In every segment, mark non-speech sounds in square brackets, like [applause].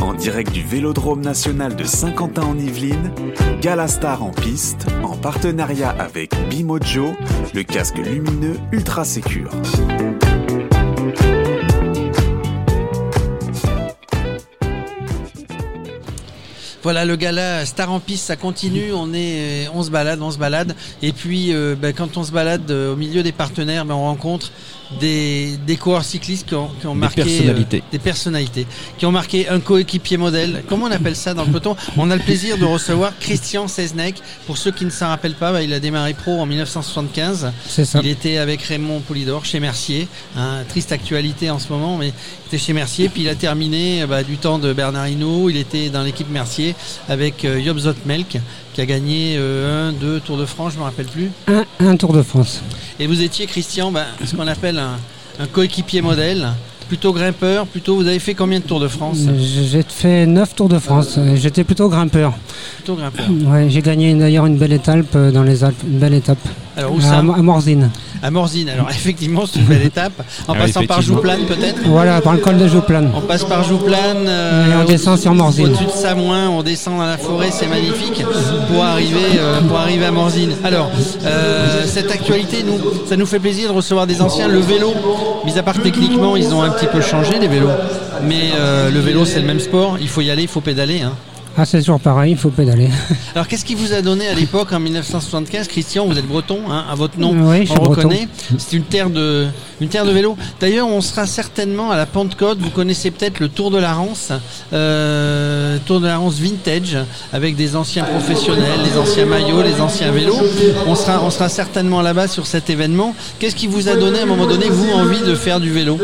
En direct du Vélodrome national de Saint-Quentin en Yvelines, Galastar en piste, en partenariat avec Bimojo, le casque lumineux ultra sécure. Voilà le gala Star en piste, ça continue. On est, on se balade, on se balade. Et puis, euh, ben, quand on se balade euh, au milieu des partenaires, ben, on rencontre des, des coureurs cyclistes qui ont, qui ont Des marqué euh, personnalités. des personnalités, qui ont marqué un coéquipier modèle. Comment on appelle ça dans le peloton On a le plaisir de recevoir Christian Seznec. Pour ceux qui ne s'en rappellent pas, ben, il a démarré pro en 1975. C'est ça. Il était avec Raymond Poulidor chez Mercier. Hein, triste actualité en ce moment, mais il était chez Mercier. Puis il a terminé bah, du temps de Bernard Hinault. Il était dans l'équipe Mercier avec euh, Job Zotmelk qui a gagné euh, un, deux Tours de France, je me rappelle plus. Un, un Tour de France. Et vous étiez, Christian, bah, ce qu'on appelle un, un coéquipier modèle. Plutôt grimpeur, plutôt. Vous avez fait combien de Tours de France? J'ai j'ai fait 9 Tours de France. Euh, J'étais plutôt grimpeur. Plutôt grimpeur. Ouais, J'ai gagné d'ailleurs une belle étape euh, dans les Alpes. Une belle étape. Alors où à, ça à Morzine. À Morzine. Alors [laughs] effectivement, c'est une belle étape. En Ah, passant par. Jouplane peut-être Voilà, par le col de Jouplane. On passe par Jouplane. euh, Et on descend sur Morzine. Au-dessus de Samoin, on descend dans la forêt, c'est magnifique pour arriver, euh, pour arriver à Morzine. Alors, euh, cette actualité, nous, ça nous fait plaisir de recevoir des anciens. Le vélo, mis à part techniquement, ils ont un petit peu changé les vélos. Mais euh, le vélo, c'est le même sport. Il faut y aller, il faut pédaler. hein. Ah, c'est toujours pareil, il faut pédaler. [laughs] Alors, qu'est-ce qui vous a donné à l'époque, en 1975, Christian Vous êtes breton, hein, à votre nom, Oui, je on reconnaît. C'est une terre de, une terre de vélo. D'ailleurs, on sera certainement à la Pentecôte. Vous connaissez peut-être le Tour de la Rance, euh, Tour de la Rance vintage, avec des anciens professionnels, les anciens maillots, les anciens vélos. On sera, on sera certainement là-bas sur cet événement. Qu'est-ce qui vous a donné à un moment donné, vous, envie de faire du vélo?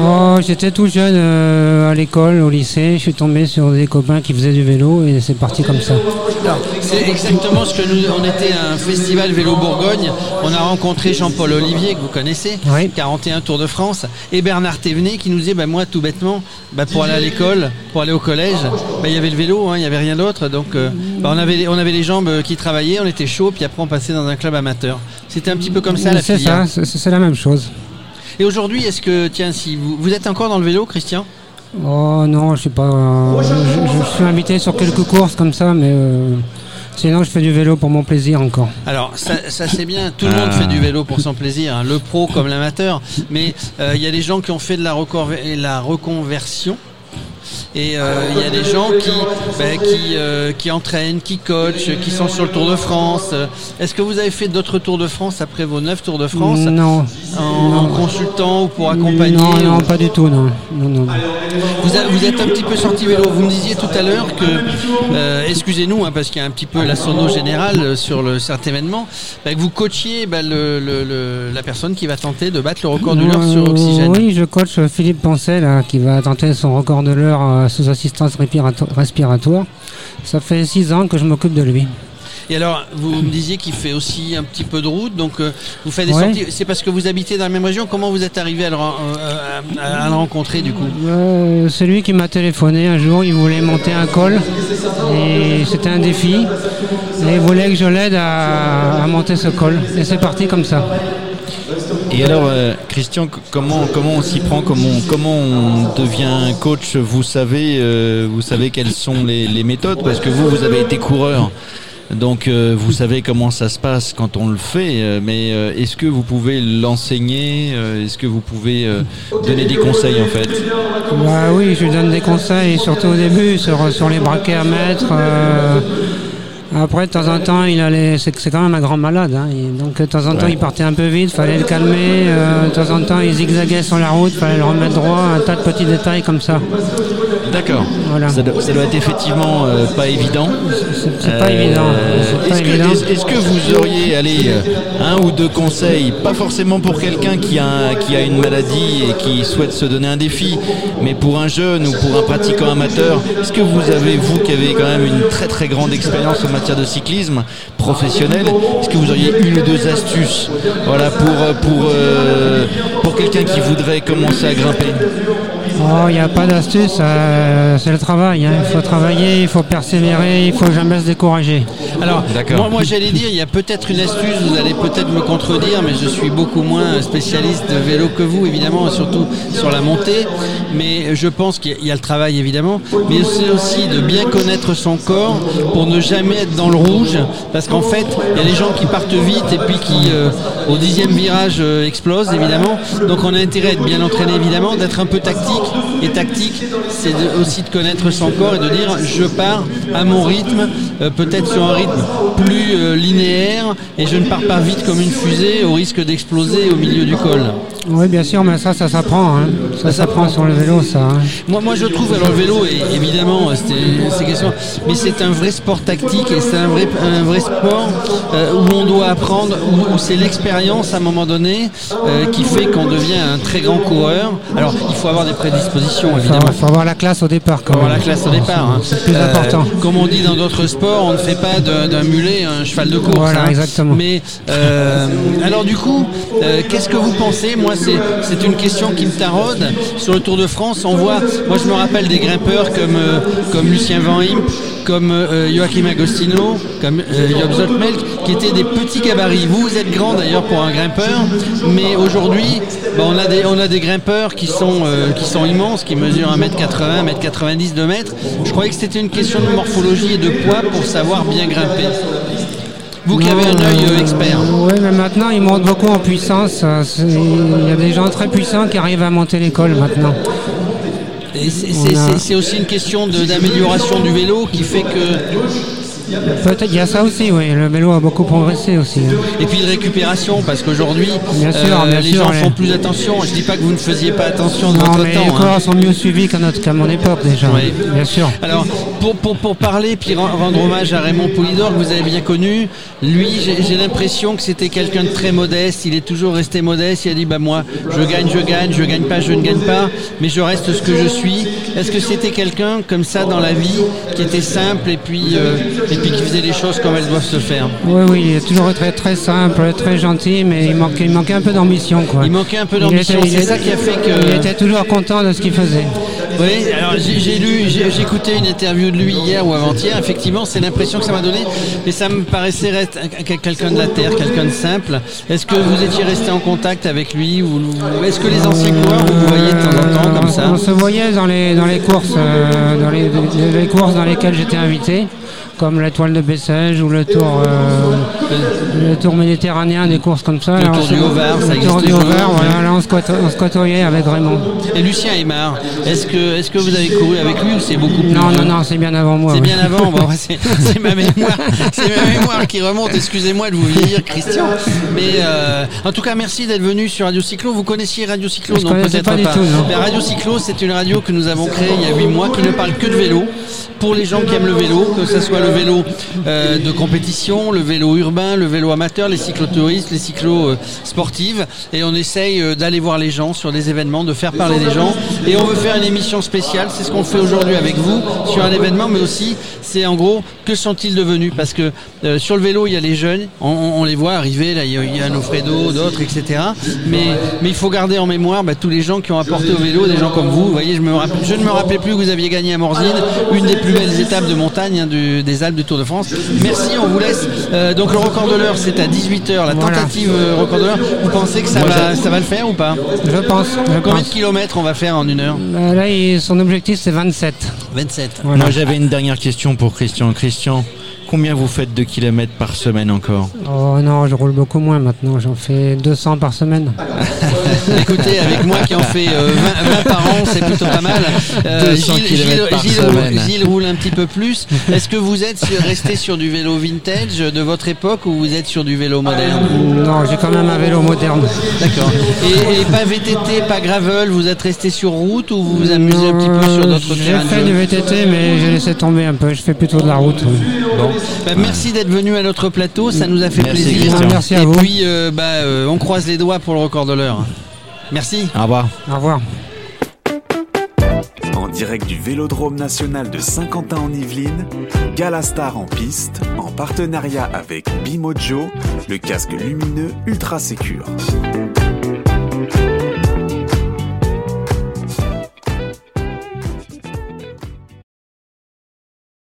Oh, J'étais tout jeune euh, à l'école, au lycée. Je suis tombé sur des copains qui faisaient du vélo et c'est parti comme ça. C'est exactement ce que nous. On était à un festival Vélo Bourgogne. On a rencontré Jean-Paul Olivier, que vous connaissez, Oui. 41 Tour de France, et Bernard Thévenet qui nous disait bah, Moi, tout bêtement, bah, pour aller à l'école, pour aller au collège, bah, il y avait le vélo, hein, il n'y avait rien d'autre. Donc, euh, bah, on, avait, les- on avait les jambes euh, qui travaillaient, on était chaud, puis après, on passait dans un club amateur. C'était un petit peu comme ça la C'est ça, c'est c'est la même chose. Et aujourd'hui, est-ce que, tiens, si vous, vous êtes encore dans le vélo, Christian? Oh non, je sais pas. euh, je, je suis invité sur quelques courses comme ça, mais euh, sinon je fais du vélo pour mon plaisir encore. Alors ça, ça, c'est bien, tout le monde fait du vélo pour son plaisir, hein, le pro comme l'amateur, mais euh, il y a des gens qui ont fait de la reconversion. Et euh, il y a des gens qui, ben, qui, euh, qui entraînent, qui coachent, qui sont sur le Tour de France. Est-ce que vous avez fait d'autres Tours de France après vos 9 Tours de France? Non. en, consultant ou pour accompagner? Non, non, pas du tout, non. Non, non. vous, a- vous êtes un petit peu sorti vélo. Vous me disiez tout à l'heure que, euh, excusez-nous, hein, parce qu'il y a un petit peu la sono générale sur le, cet événement, bah, que vous coachiez bah, le- la personne qui va tenter de battre le record de l'heure sur oxygène. Oui, je coach Philippe Poncet là, qui va tenter son record de l'heure euh, sous assistance respirato- respiratoire. Ça fait six ans que je m'occupe de lui. Et alors, vous me disiez qu'il fait aussi un petit peu de route, donc euh, vous faites des Ouais. sorties. C'est parce que vous habitez dans la même région. Comment vous êtes arrivé à le, euh, à- à le rencontrer du coup? Euh, celui qui m'a téléphoné un jour, il voulait monter un col et c'était un défi. Et il voulait que je l'aide à, à monter ce col. Et c'est parti comme ça. Et alors, euh, Christian, comment, comment on s'y prend comment, comment on devient coach Vous savez, euh, vous savez quelles sont les, les méthodes Parce que vous, vous avez été coureur. Donc, euh, vous savez comment ça se passe quand on le fait. euh, mais euh, est-ce que vous pouvez l'enseigner euh, Est-ce que vous pouvez euh, donner des conseils en fait? Bah oui, je lui donne des conseils, surtout au début, sur, sur les braquets à mettre. Après, de temps en temps, il allait. C'est quand même un grand malade. hein, donc, de temps en temps, Ouais. il partait un peu vite, fallait le calmer. euh, de temps en temps, il zigzaguait sur la route, fallait le remettre droit. Un tas de petits détails comme ça. D'accord. Voilà. Ça, doit, ça doit être effectivement euh, pas évident. C'est pas Euh, évident. Est-ce que, vous auriez allez, euh, un ou deux conseils, pas forcément pour quelqu'un qui a, un- qui a une maladie et qui souhaite se donner un défi, mais pour un jeune ou pour un pratiquant amateur, est-ce que vous avez, vous qui avez quand même une très très grande expérience en matière de cyclisme professionnel, est-ce que vous auriez une ou deux astuces voilà, pour, pour, euh, pour quelqu'un qui voudrait commencer à grimper? Oh, il n'y a pas d'astuce, euh, c'est le travail. hein. Il faut travailler, il faut persévérer, il faut jamais se décourager. Alors, moi, moi, j'allais dire, il y a peut-être une astuce, vous allez peut-être me contredire, mais je suis beaucoup moins spécialiste de vélo que vous, évidemment, surtout sur la montée. Mais je pense qu'il y a- il y a le travail, évidemment, mais c'est aussi de bien connaître son corps pour ne jamais être dans le rouge, parce qu'en fait, il y a les gens qui partent vite et puis qui, euh, au dixième virage, euh, explosent, évidemment. Donc on a intérêt à être bien entraîné, évidemment, d'être un peu tactique. Et tactique, c'est aussi de connaître son corps et de dire, je pars à mon rythme, euh, peut-être sur un rythme plus euh, linéaire, et je ne pars pas vite comme une fusée au risque d'exploser au milieu du col. Oui, bien sûr, mais ça, ça s'apprend. hein. Ça s'apprend sur le vélo, ça. hein. Moi, moi, je trouve, alors le vélo, est, évidemment, c'est question, mais c'est un vrai sport tactique et c'est un vrai, un vrai sport euh, où on doit apprendre, où, où c'est l'expérience à un moment donné qui fait qu'on devient un très grand coureur. Alors, il faut avoir des prédispositions, Il évidemment. faut, faut avoir la classe au départ, quand avoir même. la classe au départ. hein. C'est plus important. Comme on dit dans d'autres sports, on ne fait pas d'un mulet un cheval de course. Voilà, hein. exactement. Mais euh, alors du coup, euh, qu'est-ce que vous pensez? Moi, c'est une question qui me taraude. Sur le Tour de France, on voit. Moi, je me rappelle des grimpeurs comme euh, comme Lucien Van Imp, comme euh, Joachim Agostino, comme euh, Job Zottmelk, qui étaient des petits gabarits. Vous, vous êtes grand d'ailleurs pour un grimpeur, mais aujourd'hui, bah, on a des on a des grimpeurs qui sont euh, qui sont immenses, qui mesurent 1m80, 1m90, 2 mètres. Je croyais que c'était une question de morphologie et de poids pour savoir bien grimper. Vous qui avez un œil expert. Oui, mais maintenant, ils montent beaucoup en puissance. c'est- Il y a des gens très puissants qui arrivent à monter l'école maintenant. C'est- aussi une question d'amélioration du vélo qui fait que. Peut-être, il y a ça aussi, oui. Le vélo a beaucoup progressé aussi. hein. Et puis de récupération, parce qu'aujourd'hui, bien les sûr, gens font plus attention. Je dis pas que vous ne faisiez pas attention Non, votre mais temps. les hein. coureurs sont mieux suivis qu'à mon époque déjà. Oui. Bien sûr. Alors, pour, pour, pour parler, puis ren- rendre hommage à Raymond Poulidor, que vous avez bien connu, lui, j'ai l'impression que c'était quelqu'un de très modeste. Il est toujours resté modeste. Il a dit, bah moi, je gagne, je gagne, je gagne pas, je ne gagne pas, mais je reste ce que je suis. Est-ce que c'était quelqu'un comme ça dans la vie, qui était simple et puis, euh, et puis qui faisait les choses comme elles doivent se faire? Oui, oui, il est toujours très, très simple, très gentil, mais il manquait, il manquait un peu d'ambition. Quoi. Il manquait un peu Il d'ambition. il C'est ça qui a fait Il que. était toujours content de ce qu'il faisait. Oui, alors j'ai lu, j'ai écouté une interview de lui hier ou avant-hier. Effectivement, c'est l'impression que ça m'a donné, mais ça me paraissait quelqu'un de la terre, quelqu'un de simple. Est-ce que vous étiez resté en contact avec lui ou est-ce que les anciens coureurs vous voyez de temps en temps comme on, ça on se voyait dans les, dans les courses, euh, dans les, les courses dans lesquelles j'étais invité, comme l'étoile de Bessèges ou le tour, euh, le tour méditerranéen, des courses comme ça. Le Là, Tour du Haut-Var, ça le existe tour du. Haut-Var, voilà, là on se, côto- on se côtoyait avec Raymond. Et Lucien Aymar, est-ce que, est-ce que vous avez couru avec lui ou c'est beaucoup plus Non, non, non, c'est bien avant moi. C'est oui. bien avant, bon, [laughs] c'est ma mémoire, c'est ma mémoire qui remonte. Excusez-moi de vous vieillir, Christian. Mais euh, en tout cas, merci d'être venu sur Radio Cyclo. Vous connaissiez Radio Cyclo Je Non, peut-être pas du tout, non. Mais Radio Cyclo, c'est une radio que nous avons créée il y a 8 mois qui ne parle que de vélo. Pour les gens qui aiment le vélo, que ce soit le vélo euh, de compétition, le vélo urbain, le vélo amateur, les cyclotouristes, les cyclos euh, sportives. Et on essaye euh, d'aller voir les gens sur des événements, de faire parler les gens. Et on veut faire une émission spéciale. C'est ce qu'on fait aujourd'hui avec vous sur un événement, mais aussi c'est en gros que sont-ils devenus? Parce que euh, sur le vélo, il y a les jeunes, on, les voit arriver, là il y a, Nofredo, d'autres, etc. Mais, il faut garder en mémoire bah, tous les gens qui ont apporté au vélo, des gens comme vous. Vous voyez, je, ne me rappelais plus que vous aviez gagné à Morzine, une des plus belles étapes de montagne hein, des Alpes du Tour de France. Merci, on vous laisse. Euh, donc le record de l'heure, c'est à 18h, la tentative euh, record de l'heure. Vous pensez que ça, va, ça va le faire ou pas? Je pense. Je Combien pense. de kilomètres on va faire en une heure? Euh, Là, son objectif, c'est 27. 27. Voilà. Moi j'avais une dernière question pour Christian. Christian, combien vous faites de kilomètres par semaine encore Oh non, je roule beaucoup moins maintenant. J'en fais 200 par semaine. [laughs] Écoutez, avec moi qui en fait euh, 20, 20 par an, c'est plutôt pas mal. Euh, 200 Gilles, kilomètres Gilles- par Gilles semaine. roule- Gilles roule un petit peu plus. Est-ce que vous êtes resté sur du vélo vintage de votre époque ou vous êtes sur du vélo moderne Non, j'ai quand même un vélo moderne. D'accord. Et, et pas VTT, pas gravel, vous êtes resté sur route ou vous vous amusez un petit peu sur Euh, d'autres J'ai terrains de fait du VTT, mais j'ai laissé tomber un peu. Je fais plutôt de la route. oui. Bon. Bah, merci d'être venu à notre plateau, ça nous a fait Merci, plaisir. Christian. Merci à et vous. puis, euh, bah, euh, on croise les doigts pour le record de l'heure. Merci. Au revoir. Au revoir. En direct du Vélodrome national de Saint-Quentin en Yvelines, Galastar en piste, en partenariat avec Bimojo, le casque lumineux ultra sécure.